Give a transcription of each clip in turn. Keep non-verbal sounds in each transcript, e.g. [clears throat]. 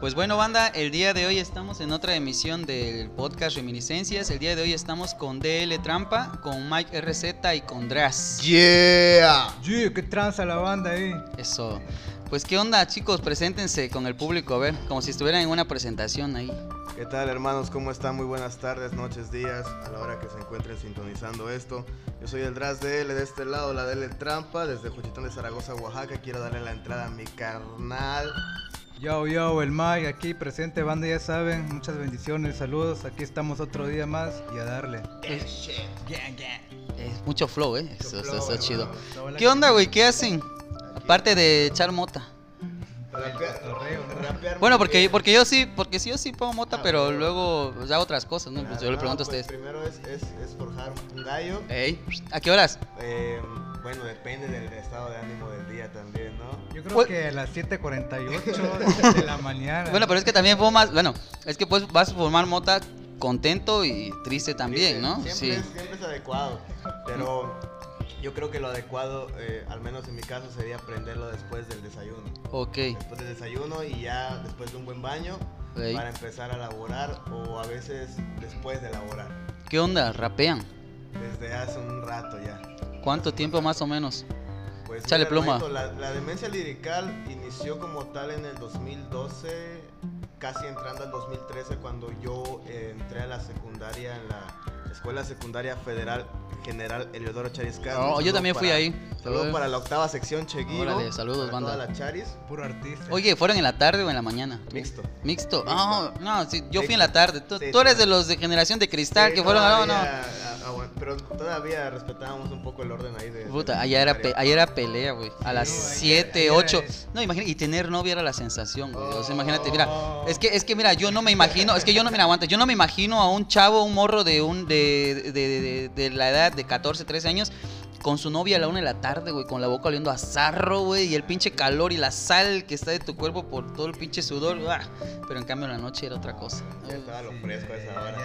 Pues bueno, banda, el día de hoy estamos en otra emisión del podcast Reminiscencias. El día de hoy estamos con DL Trampa, con Mike RZ y con Dras. Yeah. Yeah, qué tranza la banda ahí. Eso. Pues qué onda, chicos, preséntense con el público, a ver, como si estuvieran en una presentación ahí. ¿Qué tal hermanos? ¿Cómo están? Muy buenas tardes, noches, días, a la hora que se encuentren sintonizando esto. Yo soy el Dras DL de este lado, la DL Trampa, desde Juchitán de Zaragoza, Oaxaca. Quiero darle la entrada a mi carnal. Yo, yo, el Mike aquí presente, banda, ya saben. Muchas bendiciones, saludos. Aquí estamos otro día más y a darle. Es, es mucho flow, ¿eh? Eso, eso, eso es chido. ¿Qué onda, güey? ¿Qué hacen? Aparte de echar mota. Bueno, porque, porque yo sí, porque sí yo sí pongo mota, Ah, pero bueno. luego pues, hago otras cosas, ¿no? Pues yo le No, pregunto a pues, ustedes. Primero es, es, es forjar un gallo. Ey, ¿a qué horas? Eh, bueno, depende del estado de ánimo del día también, ¿no? Yo creo Pues- que a las 7:48 [laughs] de la mañana. Bueno, pero es que también fumas, bueno, es que pues vas a formar mota contento y triste también, ¿no? Siempre, Sí. es, siempre es adecuado, pero yo creo que lo adecuado, eh, al menos en mi caso, sería prenderlo después del desayuno. Ok. Después del desayuno y ya después de un buen baño Ey. para empezar a laborar o a veces después de laborar. ¿Qué onda? ¿Rapean? Desde hace un rato ya. ¿Cuánto tiempo más o menos? Pues Échale mira, pluma. hermanito, La, la demencia lirical inició como tal en el 2012, casi entrando al 2013, cuando yo eh, entré a la secundaria en la Escuela Secundaria Federal General Eliodoro Charis Castro. Oh, yo también fui para- ahí. Saludo para la octava sección Cheguiro. Órale, saludos, para banda. Toda la Charis. Puro artista. Oye, ¿fueron en la tarde o en la mañana? Mixto. Mixto. Mixto. Ah, no, sí, yo fui en la tarde. Tú, Sí, tú eres sí. de los de generación de cristal Sí, que fueron. No, no. ah, ah, pero todavía respetábamos un poco el orden ahí de. Puta, allá era, pe- allá era pelea, güey. A las no, allá- 7, allá 8. es- No, imagínate, y tener novia era la sensación, güey. O sea, imagínate, Oh. mira, es que, es que mira, yo no me imagino, es que yo no, mira, aguanta, yo no me imagino a un chavo, un morro de un, de, de, de, de la edad de 14, 13 años, con su novia a la una de la tarde, güey, con la boca oliendo a zarro, güey, y el pinche calor y la sal que está de tu cuerpo por todo el pinche sudor, ¡ah! pero en cambio en la noche era otra cosa. Ya estaba lo Sí, fresco a esa hora.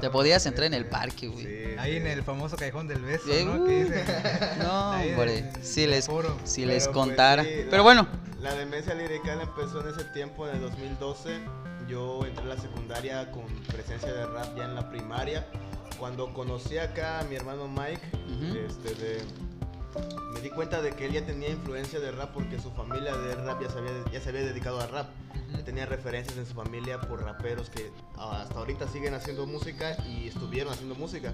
Te podías la entrar en el parque, güey. Sí, Ahí en sí. el famoso callejón del beso, Eh, ¿no? uh, Que dicen. [laughs] No, hombre, si les, si les Pero, pues, contara. sí, la- Pero bueno, La demencia lirical empezó en ese tiempo, en el 2012. Yo entré a la secundaria con presencia de rap ya en la primaria. Cuando conocí acá a mi hermano Mike, este, de- me di cuenta de que él ya tenía influencia de rap porque su familia de rap ya se había, ya se había dedicado a rap. Ya tenía referencias en su familia por raperos que hasta ahorita siguen haciendo música y estuvieron haciendo música.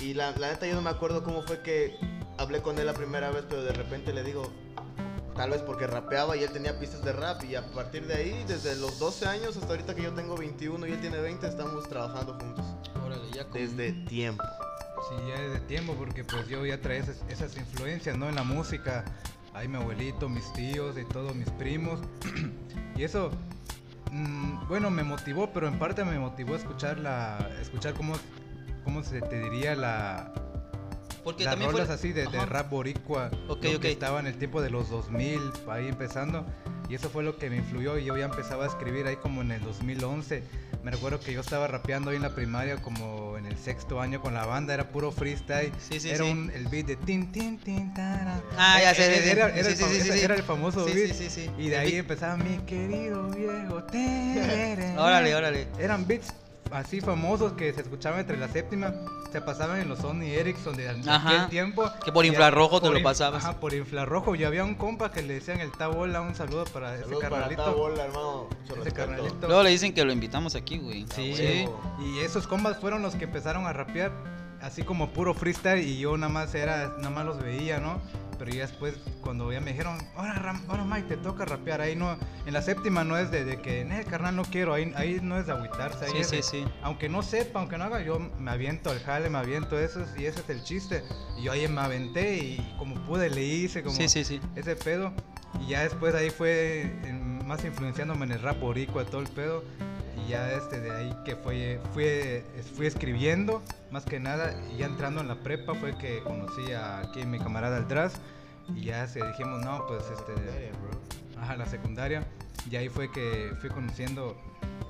Y la, la neta yo no me acuerdo cómo fue que hablé con él la primera vez, pero de repente le digo, tal vez porque rapeaba y él tenía pistas de rap y a partir de ahí, desde los 12 años hasta ahorita que yo tengo 21 y él tiene 20, estamos trabajando juntos. Ya con- Desde tiempo. Sí, ya desde tiempo, porque pues yo ya traía esas, esas influencias, ¿no? En la música. Ahí mi abuelito, mis tíos y todos mis primos. [clears throat] y eso, mm, bueno, me motivó, pero en parte me motivó a escuchar la, escuchar cómo, cómo se te diría la, Porque las también fue. rolas así de, de rap boricua. Ok, lo ok. que estaba en el tiempo de los 2000, ahí empezando. Y eso fue lo que me influyó y yo ya empezaba a escribir ahí como en el 2011. Me recuerdo que yo estaba rapeando ahí en la primaria como en el sexto año con la banda, era puro freestyle. Sí, sí, era sí. un, el beat de tin, tin, tin, tara. Ah, ya sé. Era, era el, era famoso beat. sí, sí, sí. Y de ahí empezaba mi querido viejo. tereré". [laughs] Órale, órale. Eran beats así famosos que se escuchaban entre la séptima, se pasaban en los Sony Ericsson de aquel Ajá. tiempo. Que por infrarrojo te por lo in- pasabas. Ajá, por infrarrojo. Y había un compa que le decían el Tabola, un saludo para ese Saludos para carnalito. Tabola, hermano. Ese carnalito. Luego le dicen que lo invitamos aquí, güey. Sí, Sí. y esos combas fueron los que empezaron a rapear, así como puro freestyle, y yo nada más era, nada más los veía, ¿no? Pero ya después, cuando ya me dijeron, ahora, ahora Mike, te toca rapear, ahí no, en la séptima no es de, de que, "Nee, carnal, no quiero, ahí, ahí no es de agüitarse, ahí Sí, es sí, de- sí. aunque no sepa, aunque no haga, yo me aviento al jale, me aviento eso, y ese es el chiste. Y yo ahí me aventé, y como pude le hice, como Sí, sí, sí. ese pedo. Y ya después ahí fue más influenciándome en el rap boricua, todo el pedo. Y ya este de ahí que fue, fui, fui escribiendo, más que nada, y ya entrando en la prepa fue que conocí a aquí mi camarada Aldraz. Y ya se dijimos, no, pues este, Secundaria, bro. ajá, la secundaria. Y ahí fue que fui conociendo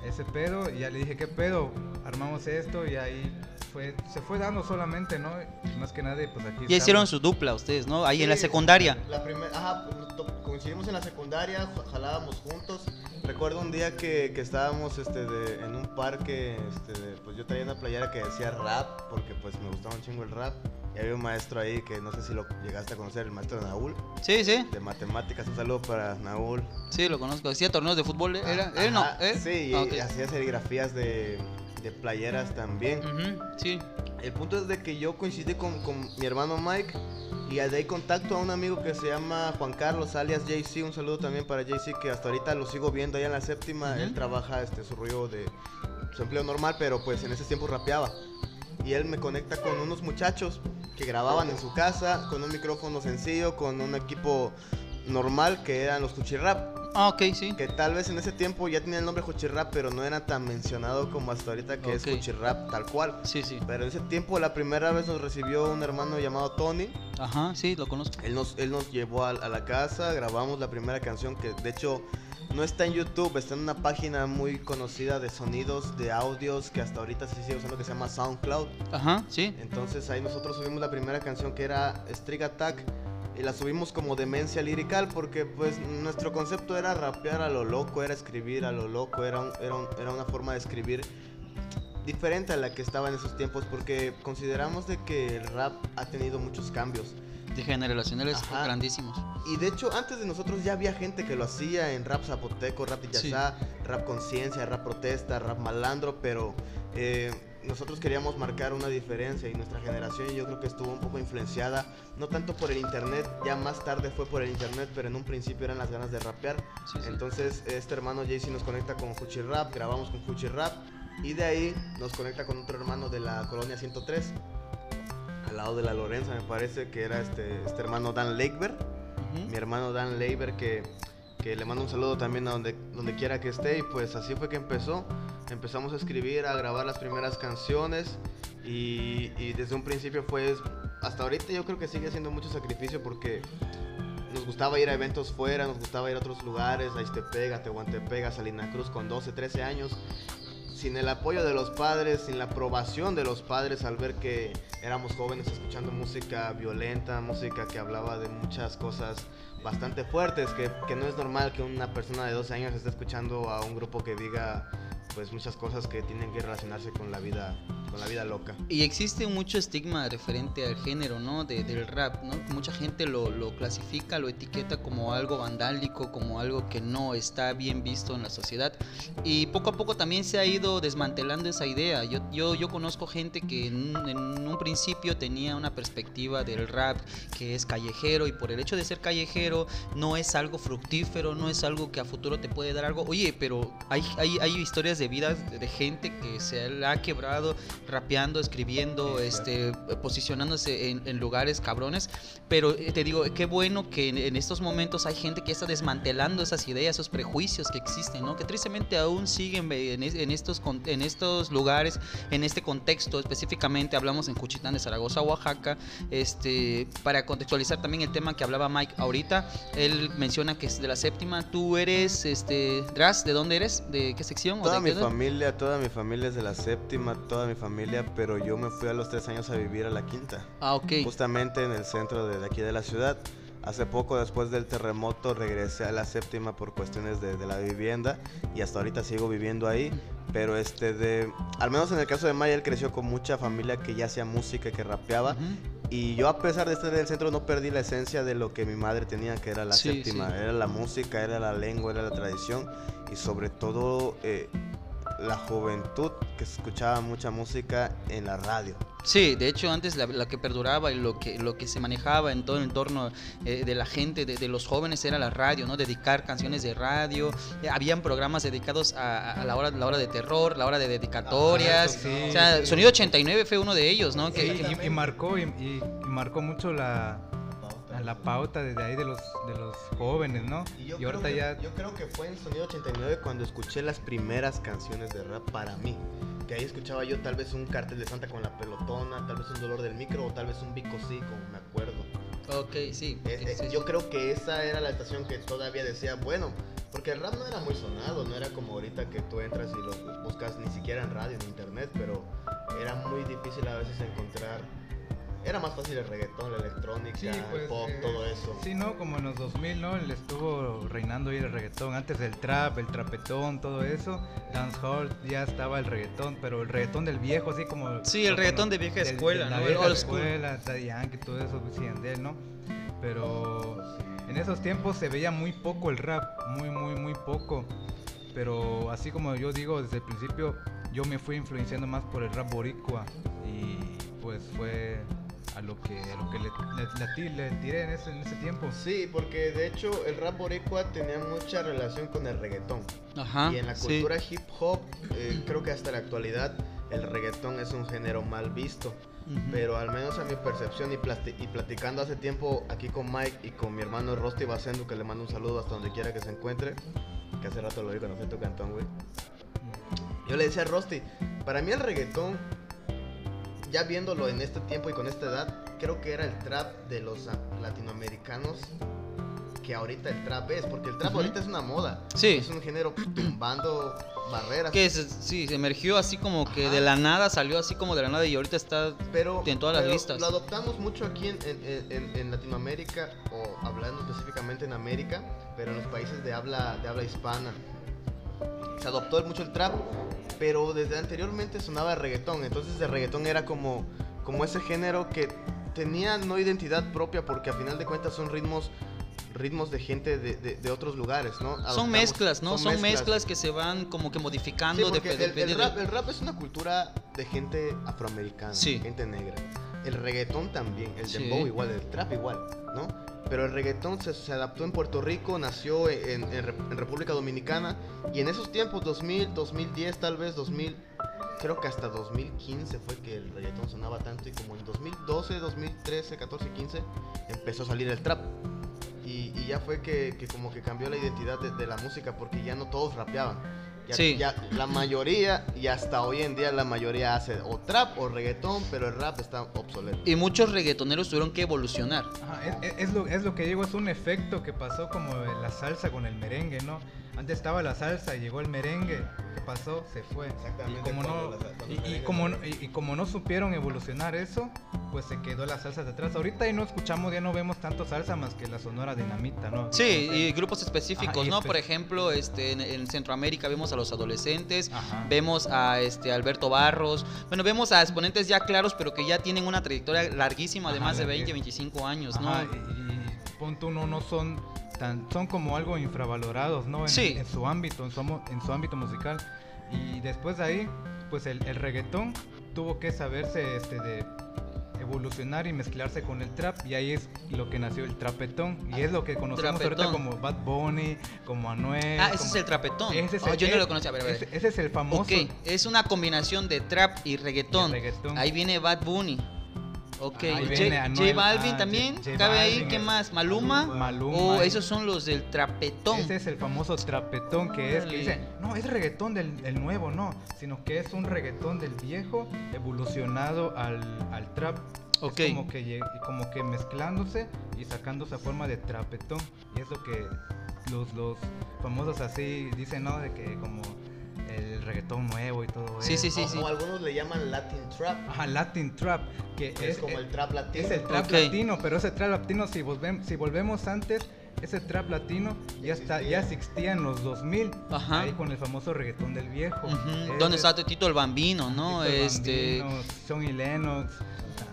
ese pedo y ya le dije, ¿qué pedo? Armamos esto y ahí fue, se fue dando solamente, ¿no? Y más que nada, pues aquí Ya hicieron estamos. su dupla ustedes, ¿no? Ahí en la Sí, secundaria. La primera, ajá, to- coincidimos en la secundaria, ja- jalábamos juntos Recuerdo un día que, que estábamos este, de- en un parque, este, de- pues yo traía una playera que decía rap, porque pues me gustaba un chingo el rap. Y había un maestro ahí que no sé si lo llegaste a conocer, el maestro Naúl, Sí, sí, de matemáticas. Un saludo para Naúl. sí, lo conozco. Hacía torneos de fútbol, ¿eh? ¿era? ¿Él no? ¿eh? Sí, y Ah, hacía serigrafías de, de playeras también. Sí. El punto es de que yo coincidí con, con mi hermano Mike y de ahí contacto a un amigo que se llama Juan Carlos, alias JC. Un saludo también para JC, que hasta ahorita lo sigo viendo allá en la séptima. Él trabaja este, su rollo de su empleo normal, pero pues en ese tiempo rapeaba. Y él me conecta con unos muchachos que grababan en su casa, con un micrófono sencillo, con un equipo normal que eran los Cuchirrap. Ah, ok, sí. Que tal vez en ese tiempo ya tenía el nombre Cuchirrap, pero no era tan mencionado como hasta ahorita que Ok. es Cuchirrap tal cual. Sí, sí. Pero en ese tiempo la primera vez nos recibió un hermano llamado Tony. Ajá, sí, lo conozco. Él nos, él nos llevó a, a la casa, grabamos la primera canción que de hecho no está en YouTube, está en una página muy conocida de sonidos, de audios que hasta ahorita se sigue usando que se llama SoundCloud. Ajá, sí. Entonces ahí nosotros subimos la primera canción que era Strig Attack y la subimos como demencia lirical porque pues nuestro concepto era rapear a lo loco, era escribir a lo loco, era, un- era, un- era una forma de escribir diferente a la que estaba en esos tiempos porque consideramos de que el rap ha tenido muchos cambios. De generacionales Ajá. grandísimos. Y de hecho, antes de nosotros ya había gente que lo hacía en rap zapoteco, rap Sí. yachá, rap conciencia, rap protesta, rap malandro, pero eh, nosotros queríamos marcar una diferencia y nuestra generación yo creo que estuvo un poco influenciada, no tanto por el internet, ya más tarde fue por el internet, pero en un principio eran las ganas de rapear. Sí, sí. Entonces este hermano Jaycee nos conecta con Fuchi Rap, grabamos con Fuchi Rap y de ahí nos conecta con otro hermano de la colonia 103. Al lado de la Lorenza, me parece que era este, este hermano Dan Lakeberg Ujú. mi hermano Dan Leiber que, que le mando un saludo también a donde, donde quiera que esté y pues así fue que empezó. Empezamos a escribir, a grabar las primeras canciones y, desde un principio fue, hasta ahorita yo creo que sigue siendo mucho sacrificio porque nos gustaba ir a eventos fuera, nos gustaba ir a otros lugares, a Iztepega, a Tehuantepec, a Salina Cruz con 12, 13 años. Sin el apoyo de los padres, sin la aprobación de los padres al ver que éramos jóvenes escuchando música violenta, música que hablaba de muchas cosas bastante fuertes, que, que no es normal que una persona de 12 años esté escuchando a un grupo que diga pues muchas cosas que tienen que relacionarse con la vida, con la vida loca. Y existe mucho estigma referente al género, ¿no? De- del rap, ¿no? Mucha gente lo, lo clasifica, lo etiqueta como algo vandálico, como algo que no está bien visto en la sociedad. Y poco a poco también se ha ido desmantelando esa idea. Yo, yo, yo conozco gente que en, un- principio tenía una perspectiva del rap que es callejero y por el hecho de ser callejero no es algo fructífero, no es algo que a futuro te puede dar algo. Oye, pero hay, hay, hay historias de vida de gente que se la ha quebrado rapeando, escribiendo, este, posicionándose en, en lugares cabrones. Pero eh, te digo, qué bueno que en, en estos momentos hay gente que está desmantelando esas ideas, esos prejuicios que existen, ¿no? Que tristemente aún siguen eh, en, en estos, en estos lugares, en este contexto específicamente, hablamos en Cuchitán de Zaragoza, Oaxaca, este, para contextualizar también el tema que hablaba Mike ahorita, él menciona que es de la séptima, tú eres, este, Dras, ¿de dónde eres? ¿De qué sección? o Toda de mi qué- familia, toda mi familia es de la séptima, toda mi familia, pero yo me fui a los tres años a vivir a la quinta. Ah, ok. justamente en el centro de, de aquí de la ciudad. Hace poco, después del terremoto, regresé a la séptima por cuestiones de, de la vivienda y hasta ahorita sigo viviendo ahí. Pero este de, al menos en el caso de Maya, él creció con mucha familia que ya hacía música, que rapeaba. Ujú. Y yo a pesar de estar en el centro no perdí la esencia de lo que mi madre tenía, que era la Sí, séptima. sí. Era la música, era la lengua, era la tradición y sobre todo eh, la juventud que escuchaba mucha música en la radio. Sí, de hecho antes la, la que perduraba y lo que, lo que se manejaba en todo el entorno eh, de la gente, de, de los jóvenes, era la radio, ¿no? Dedicar canciones de radio. Eh, habían programas dedicados a, a la, hora, la hora de terror, la hora de dedicatorias. Ah, sí, o sea, sí. Sonido 89 fue uno de ellos, ¿no? Sí, Que, y, y marcó y marcó mucho la, la pauta desde ahí de los de los jóvenes, ¿no? Y Y, yo, creo ahorita que, ya yo creo que fue en Sonido 89 cuando escuché las primeras canciones de rap para mí. Que ahí escuchaba yo tal vez un cartel de Santa con la pelotona, tal vez un dolor del micro o tal vez un bico sí, como me acuerdo. ok, sí. Eh, eh, sí, yo sí. creo que esa era la estación que todavía decía, bueno, porque el rap no era muy sonado, no era como ahorita que tú entras y lo buscas ni siquiera en radio, en internet, pero era muy difícil a veces encontrar era más fácil el reggaetón, la electrónica, Sí, el pues, pop, eh, todo eso. Sí, ¿no? Como en los 2000, ¿no? Le estuvo reinando ahí el reggaetón. Antes del trap, el trapetón, todo eso. Dancehall, ya estaba el reggaetón, pero el reggaetón del viejo, así como... Sí, el reggaetón de vieja del- escuela, de la ¿no? El vieja old escuela, Daddy Yankee, todo eso, y Yandel, ¿no? Pero en esos tiempos se veía muy poco el rap, muy, muy, muy poco. Pero así como yo digo desde el principio, yo me fui influenciando más por el rap boricua y pues fue a lo que, a lo que le, le- le le tiré en ese, en ese tiempo. Sí, porque de hecho el rap boricua tenía mucha relación con el reggaetón. Ajá. y en la sí. cultura hip hop, eh, creo que hasta la actualidad el reggaetón es un género mal visto. Ujú. Pero al menos a mi percepción y, plasti- y platicando hace tiempo aquí con Mike y con mi hermano Rosti Bacendu, que le mando un saludo hasta donde quiera que se encuentre, que hace rato lo vi cuando fui a tu cantón, güey. Yo le decía a Rosti, para mí el reggaetón, ya viéndolo en este tiempo y con esta edad, creo que era el trap de los latinoamericanos que ahorita el trap es, porque el trap Ujú. ahorita es una moda. Sí. Es un género tumbando barreras. Que sí, se emergió así como que Ajá. de la nada, salió así como de la nada y ahorita está... pero en todas las pero listas. Lo adoptamos mucho aquí en, en- en- en Latinoamérica o hablando específicamente en América, pero en los países de habla de habla hispana. Se adoptó mucho el trap, pero desde anteriormente sonaba reggaetón, entonces el reggaetón era como como ese género que tenía no identidad propia porque a final de cuentas son ritmos ritmos de gente de, de- de otros lugares, ¿no? Son mezclas, ¿no? Son, mezclas. que se van como que modificando Sí, depe- el, el de- rap, el rap es una cultura de gente afroamericana, Sí. gente negra. El reggaetón también, el Sí. dembow igual, el trap igual, ¿no? Pero el reggaetón se, adaptó en Puerto Rico, nació en, en Rep- en República Dominicana y en esos tiempos, 2000, 2010 tal vez, 2000, creo que hasta 2015 fue que el reggaetón sonaba tanto y como en 2012, 2013, 14, 15 empezó a salir el trap. Y, ya fue que, que como que cambió la identidad de, de la música porque ya no todos rapeaban. Ya, Sí. ya la mayoría y hasta hoy en día la mayoría hace o trap o reggaetón, pero el rap está obsoleto. Y muchos reggaetoneros tuvieron que evolucionar. Ajá, es, es- es lo, es lo que digo, es un efecto que pasó como la salsa con el merengue, ¿no? Antes estaba la salsa y llegó el merengue. ¿Qué pasó? Se fue. Exactamente, Y como no, y, como, no- fue. y, y como no supieron evolucionar eso, pues se quedó la salsa de atrás. Ahorita ya no escuchamos, ya no vemos tanto salsa más que la sonora dinamita, ¿no? Sí, y grupos específicos, Ajá, y ¿no? espe- Por ejemplo, este, en, en Centroamérica vemos a los adolescentes, Ajá. vemos a este Alberto Barros, bueno, vemos a exponentes ya claros, pero que ya tienen una trayectoria larguísima de Ajá, más de larguísima. 20, 25 años, ¿no? Y, y pon tú, no, no son tan, son como algo infravalorados, ¿no? En, Sí. en su ámbito, en su, en su ámbito musical. Y después de ahí, pues el, el reggaetón tuvo que saberse este de evolucionar y mezclarse con el trap y ahí es lo que nació el trapetón y es lo que conocemos ahorita Trapetón. como Bad Bunny, como Anuel. ah, ese como- es el trapetón. Ese es Oh, el- yo no lo conocía. Ese, ese es el famoso. Ok, es una combinación de trap y reggaetón. Y reggaetón. Ahí viene Bad Bunny. Ok, Ahí J, J Balvin ah, también, J- J cabe ahí, Balvin, ¿qué es- más? ¿Maluma? Maluma. O eh. esos son los del trapetón. Ese es el famoso trapetón que es, que dice, no, es reggaetón del, del nuevo, no, sino que es un reggaetón del viejo evolucionado al, al trap. Ok. Es como que, como que mezclándose y sacando esa forma de trapetón. Y es lo que los, los famosos así dicen, ¿no? De que como el reggaetón nuevo y todo Sí, eso. sí, sí, o, sí. o algunos le llaman Latin Trap, Ajá, Latin Trap, que es, es, como el trap latino. es el trap Ok. latino, pero ese trap latino, si, volvem- si volvemos antes, ese trap latino ya, está, ya existía en los 2000, Ajá. ahí con el famoso reggaetón del viejo. Ujú, Ese- ¿Dónde está Tito el Bambino, no? Tito el Este. Bambino, Sonny Lennox,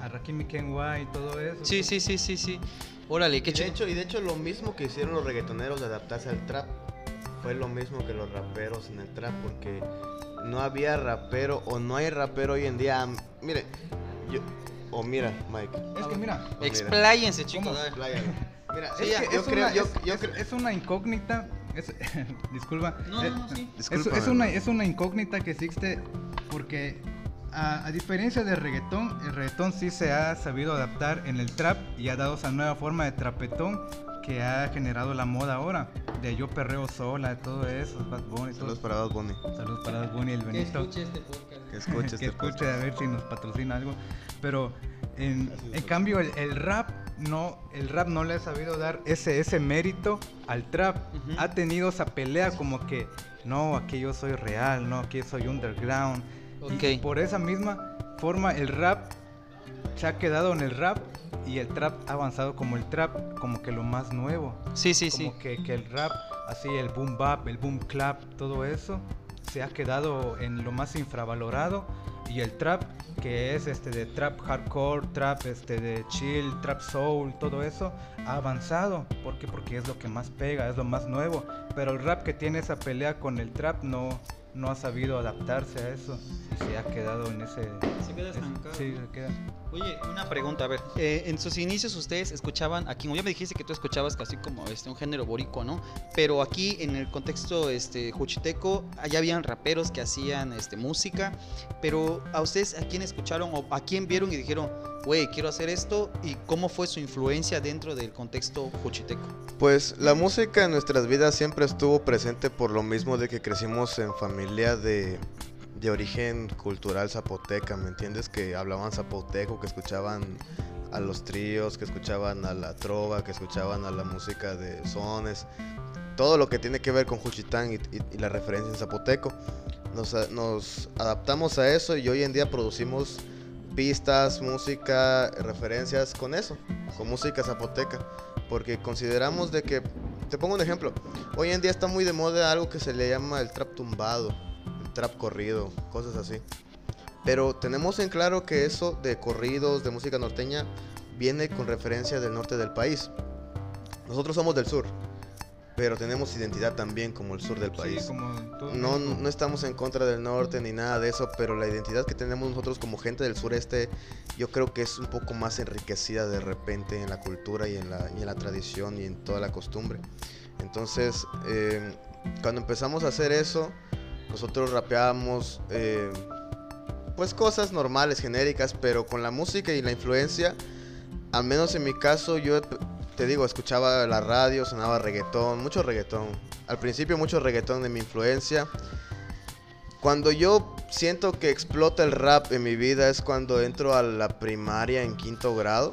a Rakim Kenway y todo eso. Sí, sí, sí, sí, sí. Órale, qué Y de, chido. hecho, y de hecho lo mismo que hicieron los reggaetoneros de adaptarse al trap fue lo mismo que los raperos en el trap porque no había rapero o no hay rapero hoy en día. Mire, yo o mira, Mike. Es que mira, o mira, Expláyense, chicos. Mira, es, es que que yo es creo una, yo, es, yo es- creo- es una incógnita. es- [laughs] disculpa. No, eh, no, no, sí. Es, una, es una incógnita que existe porque a, a diferencia del reggaetón, el reggaetón sí se ha sabido adaptar en el trap y ha dado esa nueva forma de trapetón que ha generado la moda ahora. De yo perreo sola, de todo eso, Bad Bunny, todo. Saludos para Bad Bunny. Saludos para Bad Bunny y el Benito. este podcast. Que escuche [laughs] que este escuche podcast. a ver si nos patrocina algo. Pero en, en cambio el, el rap no, el rap no le ha sabido dar ese, ese mérito al trap. Ujú. Ha tenido esa pelea como que no, aquí yo soy real, no, aquí soy underground. Y Ok. por esa misma forma el rap se ha quedado en el rap y el trap ha avanzado como el trap, como que lo más nuevo. Sí, sí, sí. Como que, que el rap, así el boom bap, el boom clap, todo eso, se ha quedado en lo más infravalorado y el trap que es este de trap hardcore, trap este de chill, trap soul, todo eso ha avanzado, ¿por qué? Porque es lo que más pega, es lo más nuevo, pero el rap que tiene esa pelea con el trap no no ha sabido adaptarse a eso y se ha quedado en ese Se queda estancado. Sí, se queda. Oye, una pregunta, a ver. eh, en sus inicios ustedes escuchaban, aquí como ya me dijiste que tú escuchabas casi como este un género boricua, ¿no? Pero aquí en el contexto este juchiteco, allá habían raperos que hacían este música, pero a ustedes a quién escucharon o a quién vieron y dijeron, güey, quiero hacer esto y cómo fue su influencia dentro del contexto juchiteco. Pues la música en nuestras vidas siempre estuvo presente por lo mismo de que crecimos en familia de, de origen cultural zapoteca, ¿me entiendes? Que hablaban zapoteco, que escuchaban a los tríos, que escuchaban a la trova, que escuchaban a la música de sones, todo lo que tiene que ver con Juchitán y, y- y la referencia en zapoteco. Nos, nos adaptamos a eso y hoy en día producimos pistas, música, referencias con eso, con música zapoteca porque consideramos de que, te pongo un ejemplo, hoy en día está muy de moda algo que se le llama el trap tumbado, el trap corrido, cosas así. Pero tenemos en claro que eso de corridos, de música norteña, viene con referencia del norte del país. Nosotros somos del sur, pero tenemos identidad también como el sur del país. Sí, como todo No, no estamos en contra del norte ni nada de eso, pero la identidad que tenemos nosotros como gente del sureste, yo creo que es un poco más enriquecida de repente en la cultura y en la, y en la tradición y en toda la costumbre. Entonces, eh, cuando empezamos a hacer eso, nosotros rapeábamos eh, pues cosas normales, genéricas, pero con la música y la influencia, al menos en mi caso, yo te digo, escuchaba la radio, sonaba reggaetón, mucho reggaetón. Al principio mucho reggaetón de mi influencia. Cuando yo siento que explota el rap en mi vida es cuando entro a la primaria en quinto grado.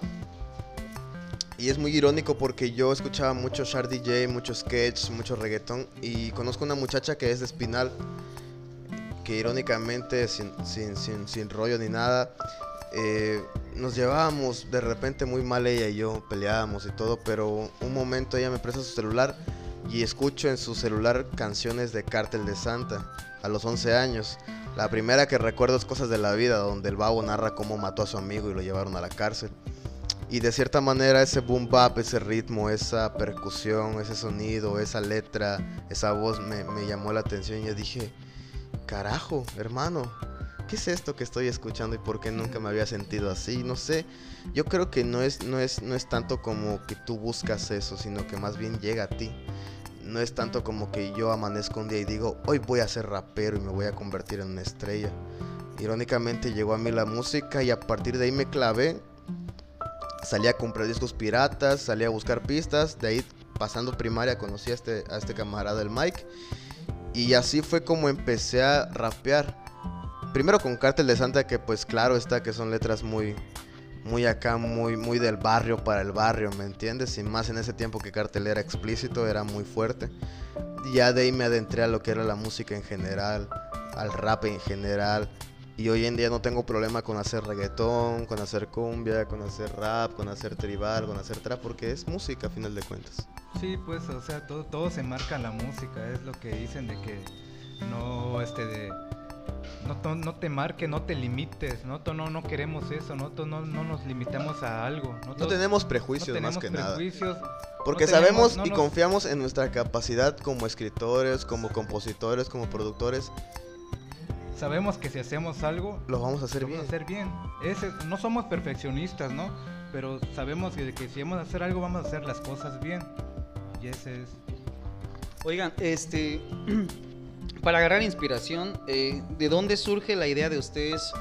Y es muy irónico porque yo escuchaba mucho Shard DJ, mucho sketch, mucho reggaetón. Y conozco una muchacha que es de Espinal, que irónicamente, sin, sin, sin, sin rollo ni nada, eh, nos llevábamos de repente muy mal ella y yo, peleábamos y todo, pero un momento ella me presta su celular y escucho en su celular canciones de Cártel de Santa a los 11 años. La primera que recuerdo es Cosas de la Vida, donde el babo narra cómo mató a su amigo y lo llevaron a la cárcel. Y de cierta manera ese boom bap, ese ritmo, esa percusión, ese sonido, esa letra, esa voz me, me llamó la atención y yo dije, carajo, hermano, ¿qué es esto que estoy escuchando y por qué nunca me había sentido así? No sé, yo creo que no es, no es, no es tanto como que tú buscas eso, sino que más bien llega a ti. No es tanto como que yo amanezco un día y digo, hoy voy a ser rapero y me voy a convertir en una estrella. Irónicamente llegó a mí la música y a partir de ahí me clavé. Salí a comprar discos piratas, salí a buscar pistas. De ahí, pasando primaria, conocí a este, a este camarada, el Mike. Y así fue como empecé a rapear. Primero con Cártel de Santa, que pues claro está que son letras muy, muy acá, muy, muy del barrio para el barrio, ¿me entiendes? Y más en ese tiempo que Cártel era explícito, era muy fuerte. Ya de ahí me adentré a lo que era la música en general, al rap en general. Y hoy en día no tengo problema con hacer reggaetón, con hacer cumbia, con hacer rap, con hacer tribal, con hacer trap, porque es música a final de cuentas. Sí, pues, o sea, todo, todo se marca en la música, es lo que dicen de que no, este, de, no, to- no te marque, no te limites, no, no, no queremos eso, no, no, no nos limitamos a algo. No, No tenemos no prejuicios tenemos más que nada. prejuicios, Porque no tenemos- sabemos no y nos- confiamos en nuestra capacidad como escritores, como compositores, como productores. sabemos que si hacemos algo, Lo vamos a hacer lo bien. vamos a hacer bien. Ese- no somos perfeccionistas, ¿no? Pero sabemos que, que si vamos a hacer algo, vamos a hacer las cosas bien. Y ese es... Oigan, este, [clears throat] para agarrar inspiración, eh, ¿de dónde surge la idea de ustedes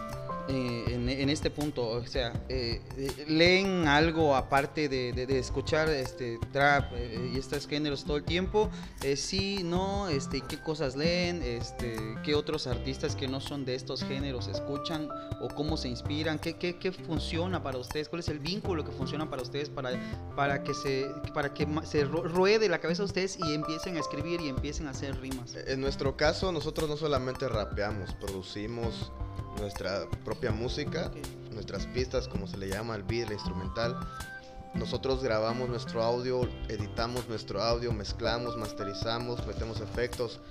eh, en, en este punto? O sea, eh, eh, ¿leen algo aparte de, de- de escuchar este trap eh, y estos géneros todo el tiempo? Eh, sí, no, este, ¿qué cosas leen? Este, ¿Qué otros artistas que no son de estos géneros escuchan? ¿O cómo se inspiran? ¿Qué, qué, qué funciona para ustedes? ¿Cuál es el vínculo que funciona para ustedes para, para que, se, para que se ru- ruede la cabeza de ustedes y empiecen a escribir y empiecen a hacer rimas? En nuestro caso, nosotros no solamente rapeamos, producimos nuestra propia música, nuestras pistas, como se le llama, el beat, la instrumental. Nosotros grabamos nuestro audio, editamos nuestro audio, mezclamos, masterizamos, metemos efectos.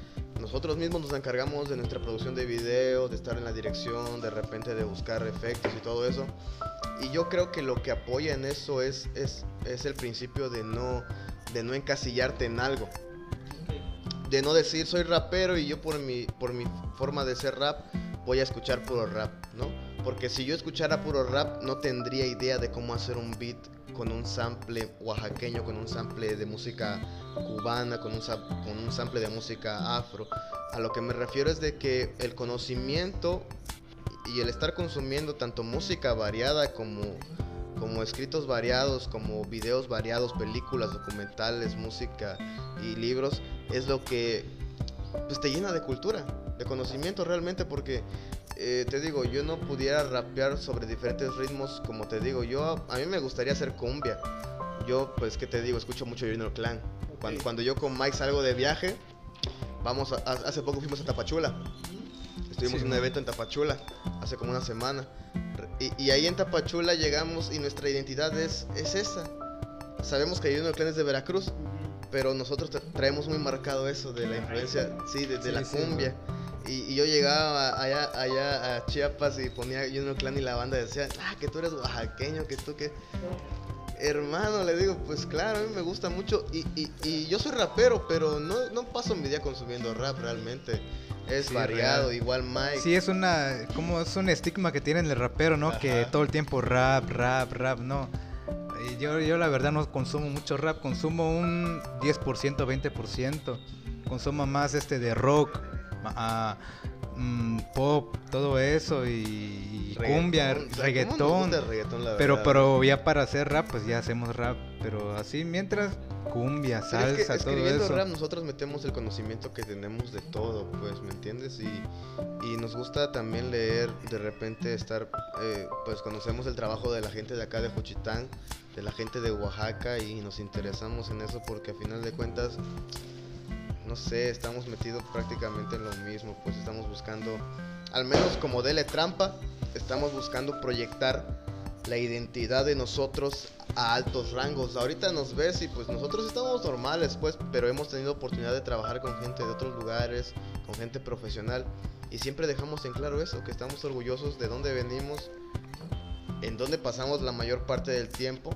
Nosotros mismos nos encargamos de nuestra producción de video, de estar en la dirección, de repente de buscar efectos y todo eso. Y yo creo que lo que apoya en eso es, es, es el principio de no, de no encasillarte en algo. De no decir soy rapero y yo por mi, por mi forma de ser rap voy a escuchar puro rap, ¿no? Porque si yo escuchara puro rap no tendría idea de cómo hacer un beat con un sample oaxaqueño, con un sample de música cubana, con un, sample de música afro. A lo que me refiero es de que el conocimiento y el estar consumiendo tanto música variada como, como escritos variados, como videos variados, películas, documentales, música y libros, es lo que pues, te llena de cultura, de conocimiento realmente, porque eh, te digo, yo no pudiera rapear sobre diferentes ritmos, como te digo, yo a mí me gustaría hacer cumbia. Yo, pues, ¿qué te digo? Escucho mucho Junior Clan. Cuando, cuando yo con Mike salgo de viaje, vamos, hace poco fuimos a Tapachula. Estuvimos en un evento en Tapachula, hace como una semana. Y, ahí en Tapachula llegamos y nuestra identidad es, es esa. Sabemos que Junior Clan es de Veracruz, pero nosotros traemos muy marcado eso de la influencia, sí, de, la cumbia. Y, yo llegaba allá, allá a Chiapas y ponía Junior Clan y la banda decía, ah, que tú eres oaxaqueño, que tú que... Hermano, le digo, pues claro, a mí me gusta mucho y, y, yo soy rapero, pero no, no, paso mi día consumiendo rap realmente. Es variado, igual Mike. Sí, es una, como es un estigma que tiene el rapero, ¿no? Que todo el tiempo rap, rap, rap, no. Yo, yo la verdad no consumo mucho rap, consumo un 10%, 20%. Consumo más este de rock, a mm, pop, todo eso y, cumbia, reggaetón. pero, pero ya para hacer rap, pues ya hacemos rap. Pero así mientras cumbia, salsa, todo eso. rap nosotros metemos el conocimiento que tenemos de todo, pues, ¿me entiendes? Y, y nos gusta también leer, de repente estar, eh, pues conocemos el trabajo de la gente de acá de Juchitán, de la gente de Oaxaca y nos interesamos en eso porque a final de cuentas no sé, estamos metidos prácticamente en lo mismo, pues estamos buscando, al menos como dele trampa, estamos buscando proyectar la identidad de nosotros a altos rangos. Ahorita nos ves y pues nosotros estamos normales, pues, pero hemos tenido oportunidad de trabajar con gente de otros lugares, con gente profesional y siempre dejamos en claro eso, que estamos orgullosos de dónde venimos, en dónde pasamos la mayor parte del tiempo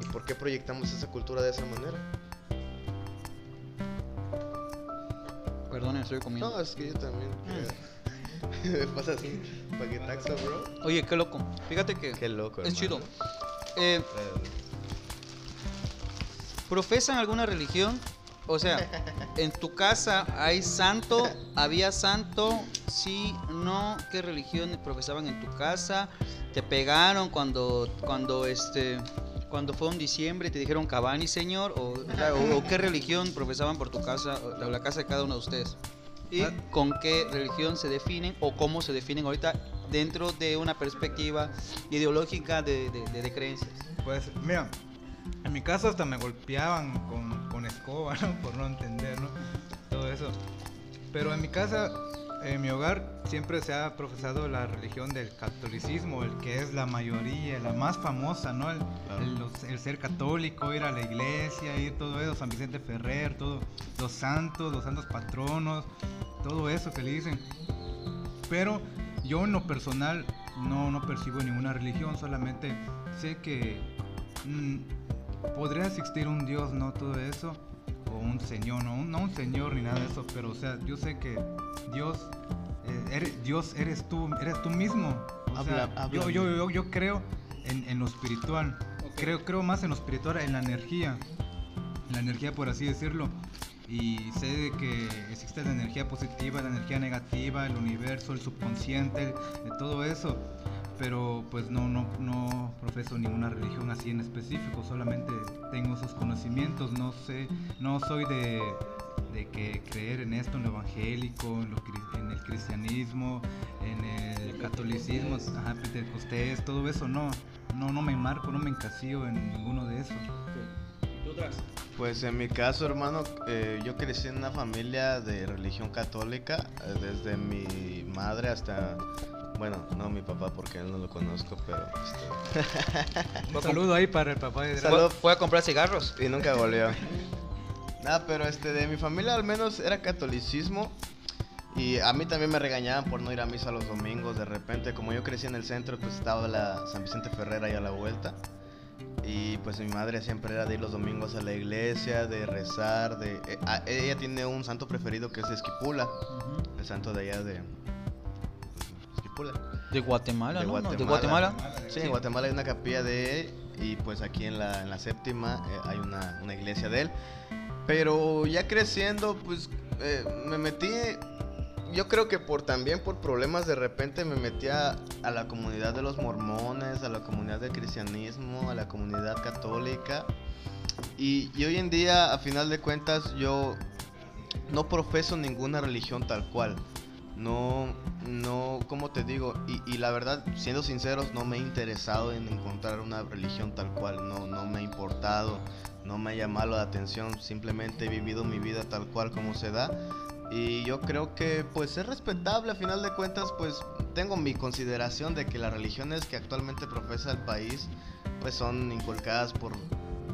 y por qué proyectamos esa cultura de esa manera. Perdón, estoy comiendo. No, es que yo también. Me [laughs] pasa así, paquetaxo, bro. Oye, qué loco. Fíjate que. Qué loco. Es chido. Eh, ¿Profesan alguna religión? O sea, [laughs] ¿en tu casa hay santo? ¿Había santo? Sí, no. ¿Qué religión profesaban en tu casa? ¿Te pegaron cuando, cuando este, cuando fue un diciembre te dijeron Cabani, señor? ¿O, qué religión profesaban por tu casa, o la casa de cada uno de ustedes? ¿Y ah. con qué religión se definen o cómo se definen ahorita dentro de una perspectiva ideológica de, creencias? Pues mira, en mi caso hasta me golpeaban con, con escoba, [laughs] ¿no? Por no entender, ¿no? Todo eso. Pero en mi casa en mi hogar siempre se ha profesado la religión del catolicismo, el que es la mayoría, la más famosa, ¿no? El, ser católico, ir a la iglesia, ir todo eso, San Vicente Ferrer, todo, los santos, los santos patronos, todo eso que le dicen. Pero yo en lo personal no, no percibo ninguna religión, solamente sé que mm, podría existir un Dios, ¿no? Todo eso o un señor, no, no un señor ni nada de eso, pero o sea, yo sé que Dios, eh, eres, Dios eres tú, eres tú mismo. O sea, yo, yo, yo, creo en, en lo espiritual, creo, creo más en lo espiritual, en la energía, en la energía por así decirlo. Y sé que existe la energía positiva, la energía negativa, el universo, el subconsciente, todo eso pero pues no, no, no profeso ninguna religión así en específico, solamente tengo esos conocimientos, no sé, no soy de, de que creer en esto, en lo evangélico, en, lo, en el cristianismo, en el catolicismo, ajá, pentecostés, todo eso, no, no, no me marco, no me encasillo en ninguno de esos. Pues en mi caso, hermano, eh, yo crecí en una familia de religión católica, eh, desde mi madre hasta Bueno, no mi papá porque él no lo conozco, pero... Este... [laughs] Un saludo ahí para el papá de Salud. Fue, a comprar cigarros. Y nunca volvió. [laughs] Nada, pero este, de mi familia al menos era catolicismo. Y a mí también me regañaban por no ir a misa los domingos. De repente, como yo crecí en el centro, pues estaba la San Vicente Ferrera ahí a la vuelta. Y pues mi madre siempre era de ir los domingos a la iglesia, de rezar, de... eh, a- ella tiene un santo preferido que es Esquipula, el santo de allá de... De Guatemala, De ¿no? No, De Guatemala. Guatemala. Sí, en Guatemala hay una capilla de él y pues aquí en la, en la séptima eh, hay una, una iglesia de él. Pero ya creciendo, pues eh, me metí, yo creo que por también por problemas de repente me metí a, a la comunidad de los mormones, a la comunidad del cristianismo, a la comunidad católica. Y, y hoy en día, a final de cuentas, yo no profeso ninguna religión tal cual. No, no, como te digo, y, la verdad, siendo sinceros, no me he interesado en encontrar una religión tal cual, no, no me ha importado, no me ha llamado la atención, simplemente he vivido mi vida tal cual como se da. Y yo creo que pues es respetable, a final de cuentas, pues tengo mi consideración de que las religiones que actualmente profesa el país, pues son inculcadas por,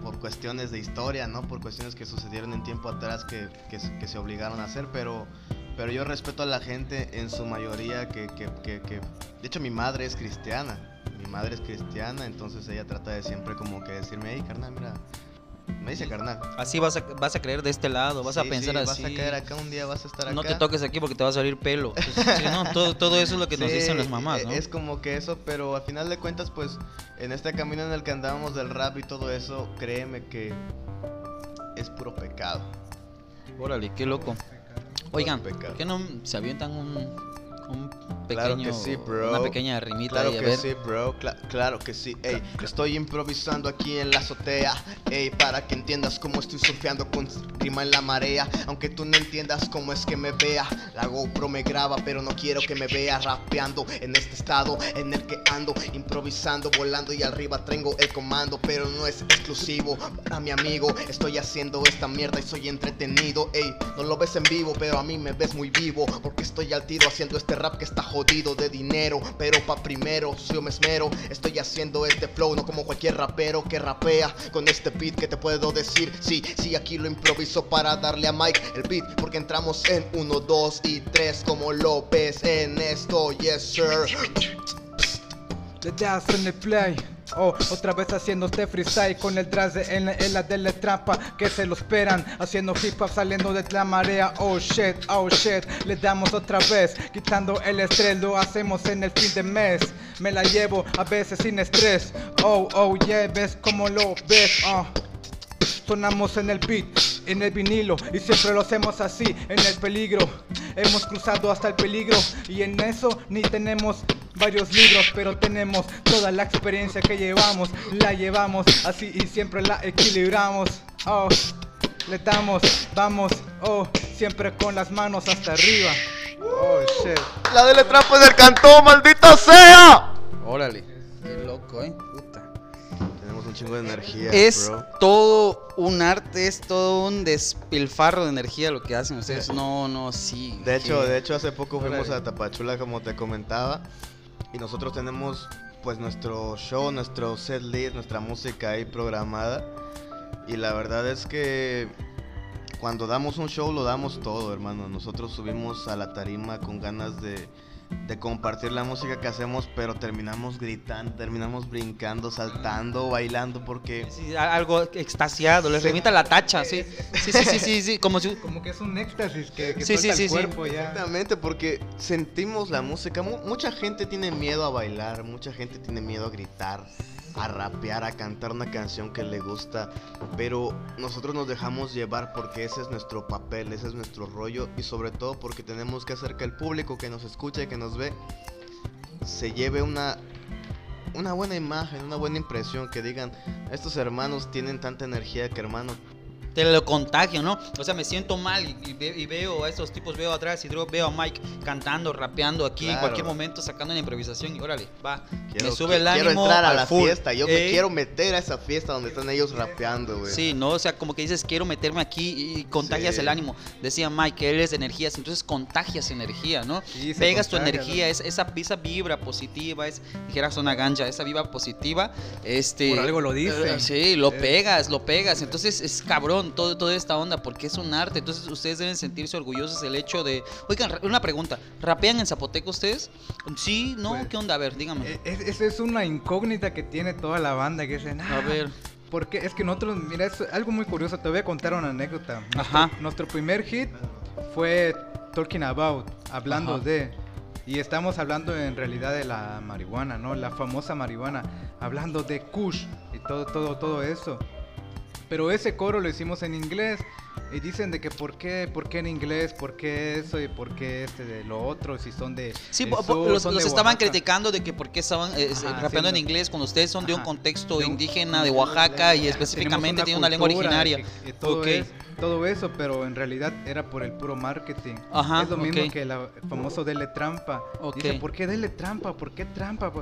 por cuestiones de historia, ¿no? Por cuestiones que sucedieron en tiempo atrás que, que se obligaron a hacer, pero, pero yo respeto a la gente en su mayoría que, que, que, que- De hecho, mi madre es cristiana, mi madre es cristiana, entonces ella trata de siempre como que decirme, hey, carnal, mira, me dice carnal. Así vas a, vas a creer de este lado, vas a pensar sí, así. Vas a caer acá un día, vas a estar acá. No te toques aquí porque te va a salir pelo. [laughs] Pues, sí, no, todo, todo eso es lo que nos dicen las mamás, e- ¿no? Es como que eso, pero al final de cuentas, pues, en este camino en el que andábamos del rap y todo eso, créeme que es puro pecado. Órale, qué loco. Oigan. ¿por qué no se avientan un, un pequeño, Claro que sí, bro. una pequeña rimita Claro ahí, a que ver? sí, bro. cla- claro que sí. Ey, estoy improvisando aquí en la azotea. Ey, para que entiendas cómo estoy surfeando con rima en la marea. Aunque tú no entiendas cómo es que me vea. La GoPro me graba, pero no quiero que me vea rapeando en este estado en el que ando. Improvisando, volando y arriba tengo el comando. Pero no es exclusivo para mi amigo. Estoy haciendo esta mierda y soy entretenido. Ey, no lo ves en vivo, pero a mí me ves muy vivo. Porque estoy al tiro haciendo este rap que está jodido de dinero. Pero pa' primero, yo me esmero. Estoy haciendo este flow, no como cualquier rapero que rapea. Con este beat que te puedo decir. Sí, sí, aquí lo improviso para darle a Mike el beat. Porque entramos en 1, 2 y 3 como López en esto, yes sir. En el play. Oh, otra vez haciendo este freestyle con el tras de en la, de la trampa que se lo esperan. Haciendo hip hop saliendo de la marea. Oh shit, oh shit. Le damos otra vez, quitando el estrés. Lo hacemos en el fin de mes. Me la llevo a veces sin estrés. Oh, oh, yeah, ves como lo ves. Oh. Sonamos en el beat, en el vinilo y siempre lo hacemos así, en el peligro. Hemos cruzado hasta el peligro y en eso ni tenemos varios libros, pero tenemos toda la experiencia que llevamos, la llevamos así y siempre la equilibramos. Oh, le damos, vamos, oh, siempre con las manos hasta arriba. Oh shit. La de trampa del cantón, maldita sea. Órale, qué loco, eh. Puta. Tenemos un chingo de energía, Es bro. todo un arte, es todo un despilfarro de energía lo que hacen ustedes. No, no, sí. De hecho, de hecho hace poco fuimos Órale. a Tapachula como te comentaba y nosotros tenemos pues nuestro show, nuestro set list, nuestra música ahí programada y la verdad es que cuando damos un show lo damos todo, hermano. Nosotros subimos a la tarima con ganas de, de compartir la música que hacemos, pero terminamos gritando, terminamos brincando, saltando, bailando porque Sí, algo extasiado, les Sí. remita la tacha, sí. Sí, sí, sí, sí, sí, [laughs] como si... Como que es un éxtasis que, que Sí, sí, suelta sí, el sí. cuerpo ya. Exactamente, porque sentimos la música. Mu- mucha gente tiene miedo a bailar, mucha gente tiene miedo a gritar, a rapear, a cantar una canción que le gusta. Pero nosotros nos dejamos llevar porque ese es nuestro papel, ese es nuestro rollo. Y sobre todo porque tenemos que hacer que el público que nos escucha y que nos ve se lleve una, una buena imagen, una buena impresión. Que digan, estos hermanos tienen tanta energía que hermano. Te lo contagio, ¿no? O sea, me siento mal y, y ve- y veo a estos tipos, veo atrás y luego veo a Mike cantando, rapeando aquí en cualquier momento, sacando una improvisación y órale, va. Quiero, me sube el quiero ánimo entrar a la full. fiesta. Yo me Ey. quiero meter a esa fiesta donde están ellos rapeando, güey. Sí, no, o sea, como que dices, quiero meterme aquí y contagias Sí. el ánimo. Decía Mike que eres de energías, entonces contagias energía, ¿no? Sí, Pegas tu energía, es, esa, esa vibra positiva, es, dijeras una gancha, esa vibra positiva, este... Por algo lo eh, Sí, lo Eh. pegas, lo pegas. Entonces es cabrón todo, toda esta onda porque es un arte. Entonces ustedes deben sentirse orgullosos del hecho de... Oigan, una pregunta, ¿rapean en zapoteco ustedes? Sí, ¿no? Pues, ¿Qué onda? A ver, dígame. E- es- Esa es una incógnita que tiene toda la banda que dicen, A "Ah, ver. Porque es que nosotros, mira, es algo muy curioso, te voy a contar una anécdota. Nuestro, Ajá. nuestro primer hit fue Talking About, hablando Ajá. de. Y estamos hablando en realidad de la marihuana, ¿no? La famosa marihuana, hablando de Kush y todo, todo, todo eso. Pero ese coro lo hicimos en inglés y dicen de que por qué, por qué en inglés, por qué eso y por qué este de lo otro, si son de Sí, sur, los, son los de estaban criticando de que por qué estaban eh, Ajá, rapeando en sí, no. inglés cuando ustedes son de un contexto De un- indígena de Oaxaca y específicamente tienen una lengua originaria. que- que todo, Ok. es- todo eso, pero en realidad era por el puro marketing. Ajá, es lo mismo ok. que la- el famoso Dele Trampa. Ok. Dice, ¿por qué Dele Trampa? ¿Por qué Trampa?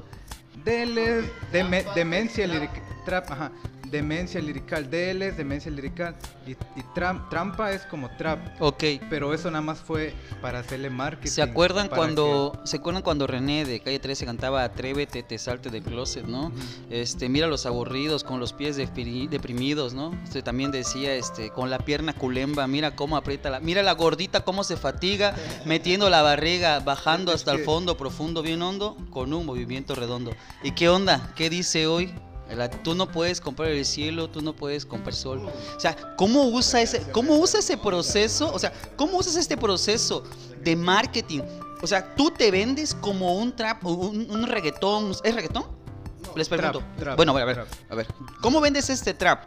Dele deme- demencia lirical. Trap, ajá. Demencia lirical. Dele es demencia lirical. Y, y tram- trampa es como trap. Ok. Pero eso nada más fue para hacerle marketing. ¿Se acuerdan cuando se acuerdan cuando René de Calle 13 cantaba Atrévete, te salte del closet, ¿no? Este, mira los aburridos con los pies depri- deprimidos, ¿no? Este también decía este con la pierna culemba, mira cómo aprieta la mira la gordita cómo se fatiga [laughs] metiendo la barriga, bajando hasta el fondo profundo bien hondo con un movimiento redondo. ¿Y qué onda? ¿Qué dice hoy? Tú no puedes comprar el cielo, tú no puedes comprar sol. O sea, ¿cómo usa ese, cómo usa ese proceso? O sea, ¿cómo usas este proceso de marketing? O sea, tú te vendes como un trap, un, un reggaetón. ¿Es reggaetón? Les pregunto. Trap, trap, bueno, a ver, trap. a ver. ¿Cómo vendes este trap?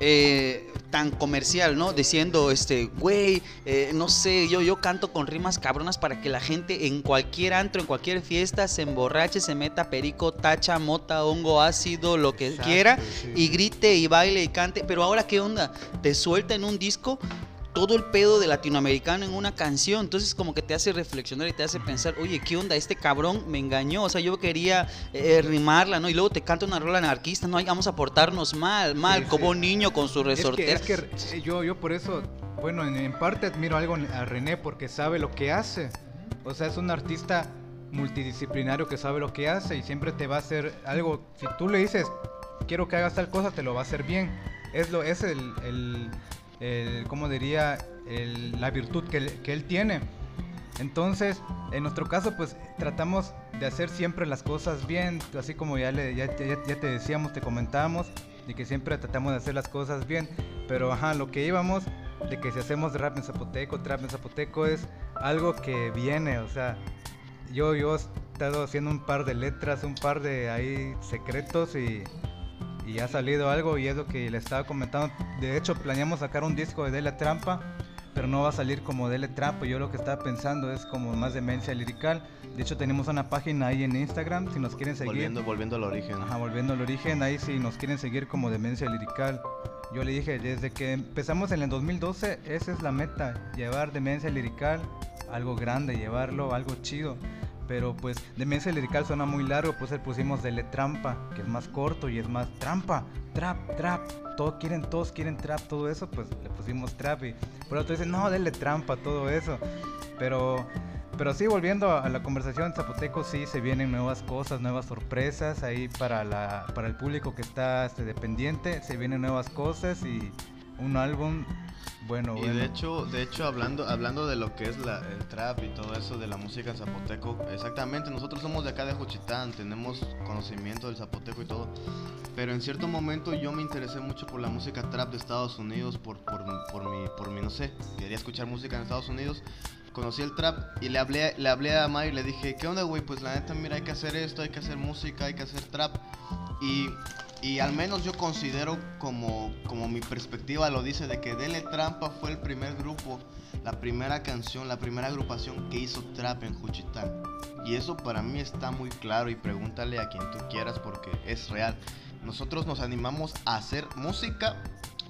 Eh, tan comercial, ¿no? Diciendo, este, güey, eh, no sé, yo, yo canto con rimas cabronas para que la gente en cualquier antro, en cualquier fiesta, se emborrache, se meta perico, tacha, mota, hongo, ácido, lo que Exacto, quiera, sí, y grite y baile y cante. Pero ahora, ¿qué onda? Te suelta en un disco todo el pedo de latinoamericano en una canción. Entonces como que te hace reflexionar y te hace pensar, oye, ¿qué onda? Este cabrón me engañó. O sea, yo quería eh, rimarla, ¿no? Y luego te canta una rola anarquista, no, Ay, vamos a portarnos mal, mal, Sí, como sí. un niño con su Es que, resortera. es que eh, yo, yo por eso, bueno, en, en parte admiro algo a René porque sabe lo que hace. O sea, es un artista multidisciplinario que sabe lo que hace y siempre te va a hacer algo. Si tú le dices, quiero que hagas tal cosa, te lo va a hacer bien. Es, lo, es el, el, el ¿cómo diría? La virtud que, que él tiene. Entonces, en nuestro caso, pues tratamos de hacer siempre las cosas bien, así como ya, le, ya- ya te decíamos, te comentábamos, de que siempre tratamos de hacer las cosas bien. Pero, ajá, lo que íbamos, de que si hacemos rap en zapoteco, trap en zapoteco, es algo que viene, o sea, yo, yo he estado haciendo un par de letras, un par de ahí secretos y, y ha salido algo y es lo que le estaba comentando. De hecho, planeamos sacar un disco de Dele Trampa, pero no va a salir como Dele Trampa. Yo lo que estaba pensando es como más demencia lirical. De hecho, tenemos una página ahí en Instagram, si nos quieren seguir. Volviendo, volviendo al origen. Ajá, volviendo al origen, ahí si nos quieren seguir como Demencia Lirical. Yo le dije, desde que empezamos en el 2012, esa es la meta, llevar Demencia Lirical, algo grande, llevarlo, algo chido. Pero pues Demencia Lirical suena muy largo, pues le pusimos Dele Trampa, que es más corto y es más trampa, trap, trap. Todos quieren, todos quieren trap, todo eso, pues le pusimos trap y por otro dicen, no, dele trampa, todo eso. Pero pero sí, volviendo a la conversación, Zapoteco sí se vienen nuevas cosas, nuevas sorpresas ahí para, la, para el público que está este, dependiente, se vienen nuevas cosas y un álbum bueno, Y bueno. de hecho, de hecho hablando, hablando de lo que es la- el trap y todo eso de la música zapoteco, exactamente, nosotros somos de acá de Juchitán, tenemos conocimiento del zapoteco y todo, pero en cierto momento yo me interesé mucho por la música trap de Estados Unidos, por, por, por mi, por mi, no sé, quería escuchar música en Estados Unidos, conocí el trap y le hablé, le hablé a Mario y le dije, ¿qué onda, güey? Pues la neta, mira, hay que hacer esto, hay que hacer música, hay que hacer trap. Y, y al menos yo considero como, como mi perspectiva lo dice, de que Dele Trampa fue el primer grupo, la primera canción, la primera agrupación que hizo trap en Juchitán. Y eso para mí está muy claro y pregúntale a quien tú quieras porque es real. Nosotros nos animamos a hacer música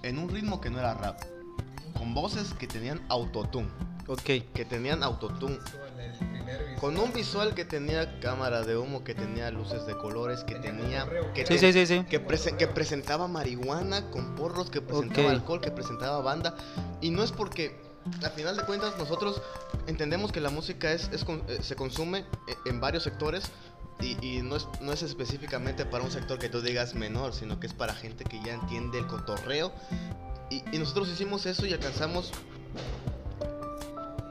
en un ritmo que no era rap. Con voces que tenían autotune. Ok. Que tenían autotune. Con un visual que tenía cámara de humo, que tenía luces de colores, que tenía... Que Sí, sí, sí, sí. Que, prese- que presentaba marihuana con porros, que presentaba Ok. alcohol, que presentaba banda. Y no es porque, al final de cuentas, nosotros entendemos que la música es, es eh, se consume e- en varios sectores. Y, y no, es, no es específicamente para un sector que tú digas menor, sino que es para gente que ya entiende el cotorreo. Y, y nosotros hicimos eso y alcanzamos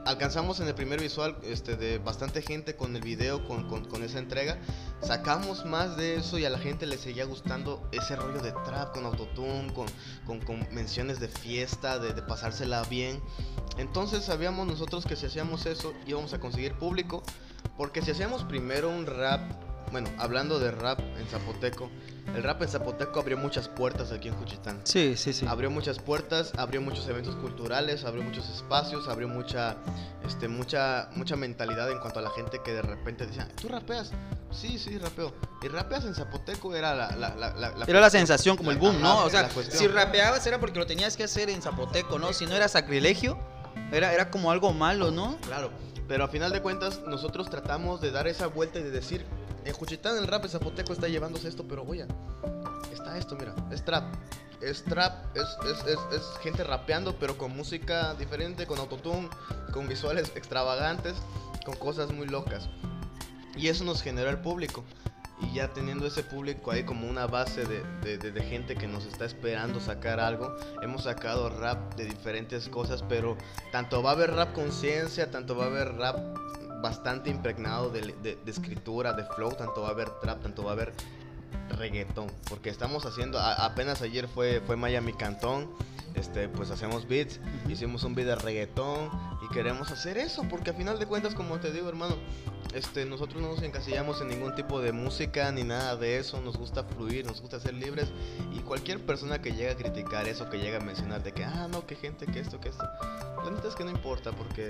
alcanzamos en el primer visual este, de bastante gente con el video, con, con- esa entrega. Sacamos más de eso y a la gente le seguía gustando ese rollo de trap con autotune, con, con, con menciones de fiesta, de, de pasársela bien. Entonces sabíamos nosotros que si hacíamos eso íbamos a conseguir público, porque si hacíamos primero un rap, bueno, hablando de rap en zapoteco, el rap en zapoteco abrió muchas puertas aquí en Juchitán. Sí, sí, sí. Abrió muchas puertas, abrió muchos eventos culturales, abrió muchos espacios, abrió mucha, este, mucha, mucha mentalidad en cuanto a la gente que de repente decía, ¿tú rapeas? Sí, sí, rapeo. Y rapeas en zapoteco era la, la, la, la- la Era la cuestión. sensación, como el boom, ¿no? O sea, la si rapeabas era porque lo tenías que hacer en zapoteco, ¿no? Si no era sacrilegio, era, era como algo malo, ¿no? Claro, pero a final de cuentas nosotros tratamos de dar esa vuelta y de decir, en Juchitán el rap en zapoteco está llevándose esto, pero oye, está esto, mira, es trap. Es trap, es, es, es, es gente rapeando, pero con música diferente, con autotune, con visuales extravagantes, con cosas muy locas. Y eso nos generó el público. Y ya teniendo ese público ahí como una base de, de- de- de gente que nos está esperando sacar algo, hemos sacado rap de diferentes cosas, pero tanto va a haber rap conciencia, tanto va a haber rap bastante impregnado de, de- de escritura, de flow, tanto va a haber trap, tanto va a haber reggaetón, porque estamos haciendo, a- apenas ayer fue, fue Miami Cantón, este, pues hacemos beats, hicimos un beat de reggaetón y queremos hacer eso, porque a final de cuentas, como te digo hermano, este, nosotros no nos encasillamos en ningún tipo de música ni nada de eso, nos gusta fluir, nos gusta ser libres y cualquier persona que llegue a criticar eso, que llegue a mencionar de que, ah, no, que gente, que esto, que esto, la neta es que no importa porque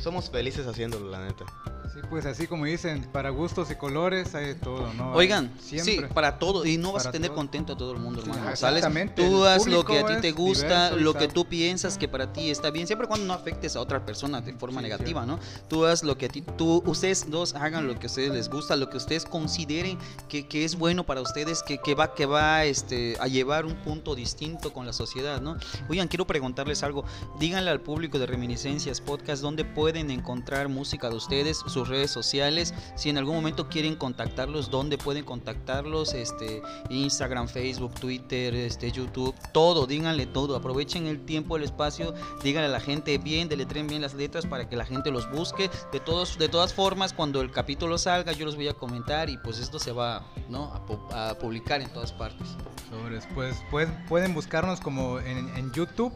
somos felices haciéndolo, la neta. Sí, pues así como dicen, para gustos y colores hay de todo, ¿no? Oigan, Siempre. sí, para todo. Y no vas a Para tener todo. contento a todo el mundo, Sí, hermano. ¿Sales? exactamente, Tú el haz lo que a ti te gusta, lo que tú piensas que para ti está bien, siempre y cuando no afectes a otra persona de forma Sí, negativa, cierto. ¿no? Tú haz lo que a ti, tú, ustedes dos hagan lo que a ustedes les gusta, lo que ustedes consideren que, que es bueno para ustedes, que, que va, que va este, a llevar un punto distinto con la sociedad, ¿no? Oigan, quiero preguntarles algo. Díganle al público de Reminiscencias Podcast dónde pueden encontrar música de ustedes, sus redes sociales, si en algún momento quieren contactarlos, dónde pueden contactarlos, este, Instagram, Facebook, Twitter, este, YouTube, todo, díganle todo, aprovechen el tiempo, el espacio, díganle a la gente bien, deletren bien las letras para que la gente los busque. De todos, de todas formas, cuando el capítulo salga, yo los voy a comentar y pues esto se va, ¿no? a, a publicar en todas partes. Sobres, pues, pues, pueden buscarnos como en, en YouTube,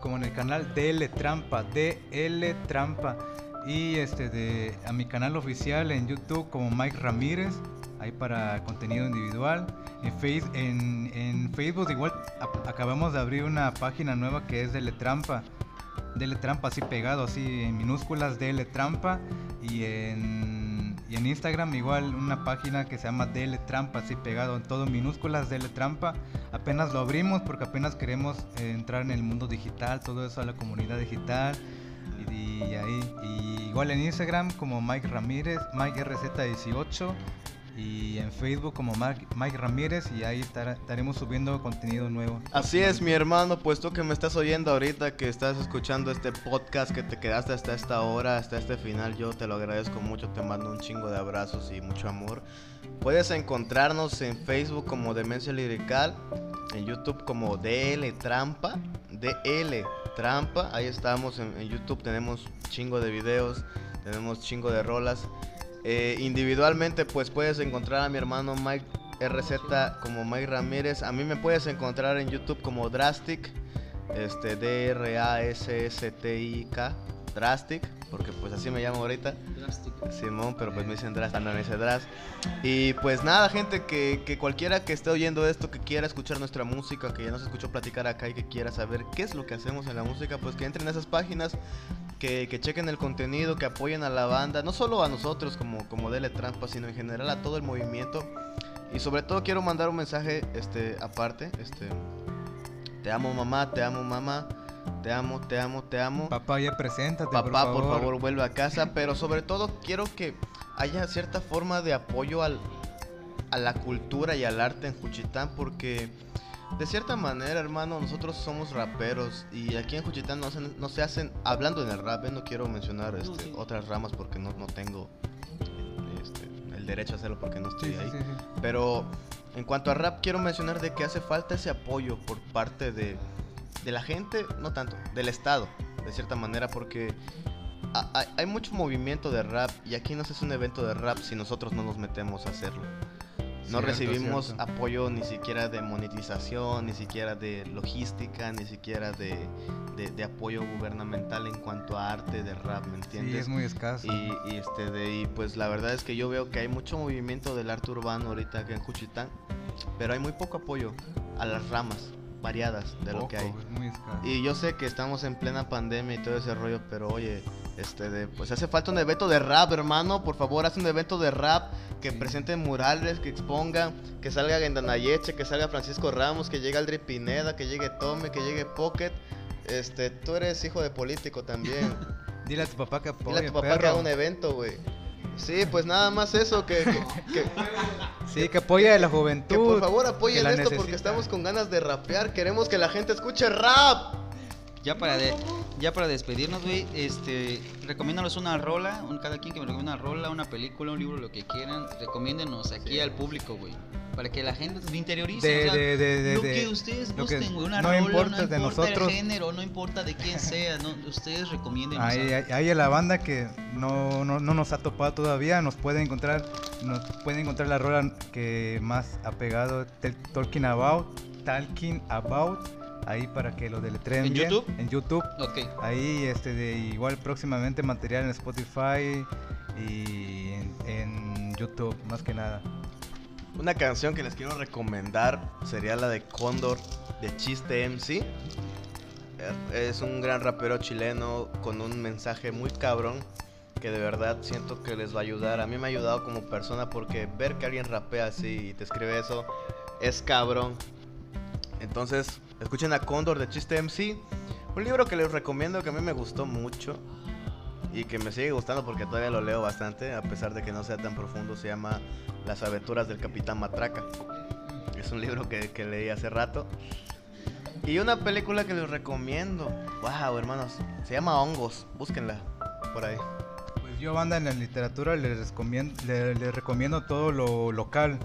como en el canal DL Trampa, DL Trampa. Y este de a mi canal oficial en YouTube como Mike Ramírez, ahí para contenido individual. En, face, en, en Facebook igual acabamos de abrir una página nueva que es DL Trampa. DL Trampa así pegado, así en minúsculas DL Trampa. Y en, y en Instagram igual una página que se llama DL Trampa, así pegado en todo minúsculas DL Trampa. Apenas lo abrimos porque apenas queremos eh, entrar en el mundo digital, todo eso a la comunidad digital. Y, y ahí, y igual en Instagram como Mike Ramírez, Mike RZ18. Y en Facebook como Mike, Ramírez y ahí estar- estaremos subiendo contenido nuevo. Así es, mi hermano, pues tú que me estás oyendo ahorita, que estás escuchando este podcast, que te quedaste hasta esta hora, hasta este final, yo te lo agradezco mucho, te mando un chingo de abrazos y mucho amor. Puedes encontrarnos en Facebook como Demencia Lirical, en YouTube como DL Trampa, DL Trampa, ahí estamos en, en YouTube, tenemos chingo de videos, tenemos chingo de rolas. Eh, individualmente, pues puedes encontrar a mi hermano Mike RZ como Mike Ramírez. A mí me puedes encontrar en YouTube como Drastic, este D-R-A-S-S-T-I-K, Drastic, porque pues así me llamo ahorita. Simón, pero pues me dicen Dras, no me dice Dras. Y pues nada, gente, que, que cualquiera que esté oyendo esto, que quiera escuchar nuestra música, que ya nos escuchó platicar acá y que quiera saber qué es lo que hacemos en la música, pues que entren a esas páginas, que, que chequen el contenido, que apoyen a la banda, no solo a nosotros como, como Dele Trampa, sino en general a todo el movimiento. Y sobre todo quiero mandar un mensaje este, aparte, este, Te amo mamá, te amo mamá, te amo, te amo, te amo. Papá, ya preséntate, Papá, por favor. por favor, vuelve a casa. Pero sobre todo quiero que haya cierta forma de apoyo al, a la cultura y al arte en Juchitán porque de cierta manera, hermano, nosotros somos raperos y aquí en Juchitán no se, no se hacen, hablando en el rap, no quiero mencionar este, sí. otras ramas porque no, no tengo este, el derecho a hacerlo porque no estoy Sí, ahí. sí, sí. Pero en cuanto a rap, quiero mencionar de que hace falta ese apoyo por parte de, de la gente, no tanto, del Estado, de cierta manera, porque ha- hay, hay mucho movimiento de rap y aquí no se hace un evento de rap si nosotros no nos metemos a hacerlo. No Cierto, recibimos cierto. apoyo ni siquiera de monetización, ni siquiera de logística, ni siquiera de, de- de apoyo gubernamental en cuanto a arte de rap, ¿me entiendes? Sí, es muy escaso. Y, y, este de y pues la verdad es que yo veo que hay mucho movimiento del arte urbano ahorita aquí en Juchitán, pero hay muy poco apoyo a las ramas variadas de lo que hay. Es muy. Y yo sé que estamos en plena pandemia y todo ese rollo, pero oye, este de pues hace falta un evento de rap, hermano, por favor, haz un evento de rap que Sí. presente murales, que exponga, que salga Gendanayeche, que salga Francisco Ramos, que llegue Aldri Pineda, que llegue Tome, que llegue Pocket. Este, tú eres hijo de político también. [laughs] Dile a tu papá que apoye, Dile a tu papá que haga un evento, güey. Sí, pues nada más eso, que, que, que- [laughs] Sí, que apoye a la que juventud. por favor apoyen esto porque estamos con ganas de rapear. Queremos que la gente escuche rap. Ya para, de- ya para despedirnos, güey, este, recomiéndanos una rola, un, cada quien que me recomienda una rola, una película, un libro, lo que quieran, recomiéndenos aquí al público, güey, para que la gente se interiorice, De- o sea, de- de- de- lo que ustedes gusten, güey, una no rola, importa no importa nosotros. el género, no importa de quién sea, no, ustedes recomienden. Ahí, ahí a la banda que no, no, no nos ha topado todavía, nos puede encontrar, nos puede encontrar la rola que más ha pegado, Talking About, Talking About, ahí para que lo deletreen ¿En bien. YouTube? En YouTube. Ok, Ahí, este, de igual próximamente material en Spotify y en, en YouTube, más que nada. Una canción que les quiero recomendar sería la de Cóndor de Chiste MC. Eh, Es un gran rapero chileno con un mensaje muy cabrón que de verdad siento que les va a ayudar. A mí me ha ayudado como persona porque ver que alguien rapea así y te escribe eso es cabrón. Entonces, escuchen a Cóndor de Chiste MC. Un libro que les recomiendo que a mí me gustó mucho y que me sigue gustando porque todavía lo leo bastante, a pesar de que no sea tan profundo. Se llama Las aventuras del Capitán Matraca. Es un libro que, que leí hace rato. Y una película que les recomiendo. Wow, hermanos. Se llama Hongos. Búsquenla por ahí. Pues yo, banda, en la literatura les recomiendo, les, les recomiendo todo lo local.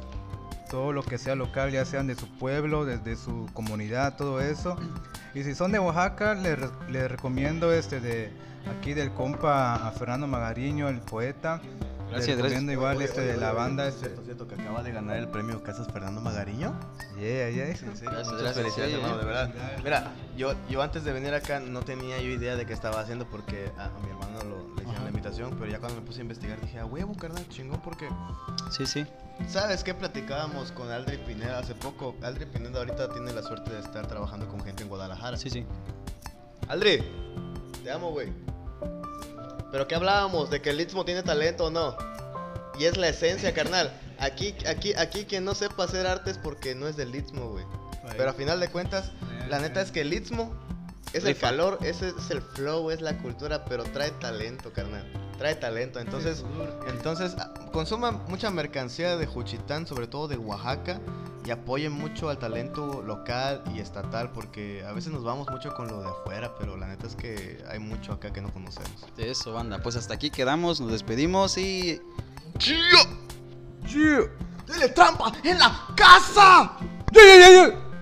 Todo lo que sea local, ya sean de su pueblo, desde su comunidad, todo eso. Y si son de Oaxaca, les, les recomiendo este de aquí del compa a Fernando Magariño, el poeta. Gracias, gracias. igual Oye, este oye, de la oye, banda. es Este, cierto, cierto, que acaba de ganar el premio Casas Fernando Magariño. yeah, yeah. Sí, sí, Gracias, muchas gracias, felicidades, sí, hermano, de verdad. Mira, yo, yo antes de venir acá no tenía yo idea de qué estaba haciendo porque a, a mi hermano lo, le hicieron la invitación, pero ya cuando me puse a investigar dije, a huevo, carnal, chingón, porque sí, sí. ¿Sabes qué platicábamos con Aldri Pineda hace poco? Aldri Pineda ahorita tiene la suerte de estar trabajando con gente en Guadalajara. Sí, sí. Aldri, te amo, güey. Pero ¿qué hablábamos? ¿De que el Istmo tiene talento o no? Y es la esencia, carnal. Aquí, aquí, aquí quien no sepa hacer arte es porque no es del Istmo, güey. Pero a final de cuentas, la neta es que el Istmo es el calor, ese es el flow, es la cultura, pero trae talento, carnal. Trae talento. Entonces, entonces ah, consuman mucha mercancía de Juchitán, sobre todo de Oaxaca, y apoyen mucho al talento local y estatal, porque a veces nos vamos mucho con lo de afuera, pero la neta es que hay mucho acá que no conocemos. Eso, banda. Pues hasta aquí quedamos, nos despedimos y ¡Chío! ¡Dile trampa en la casa! Yeah, yeah, yeah.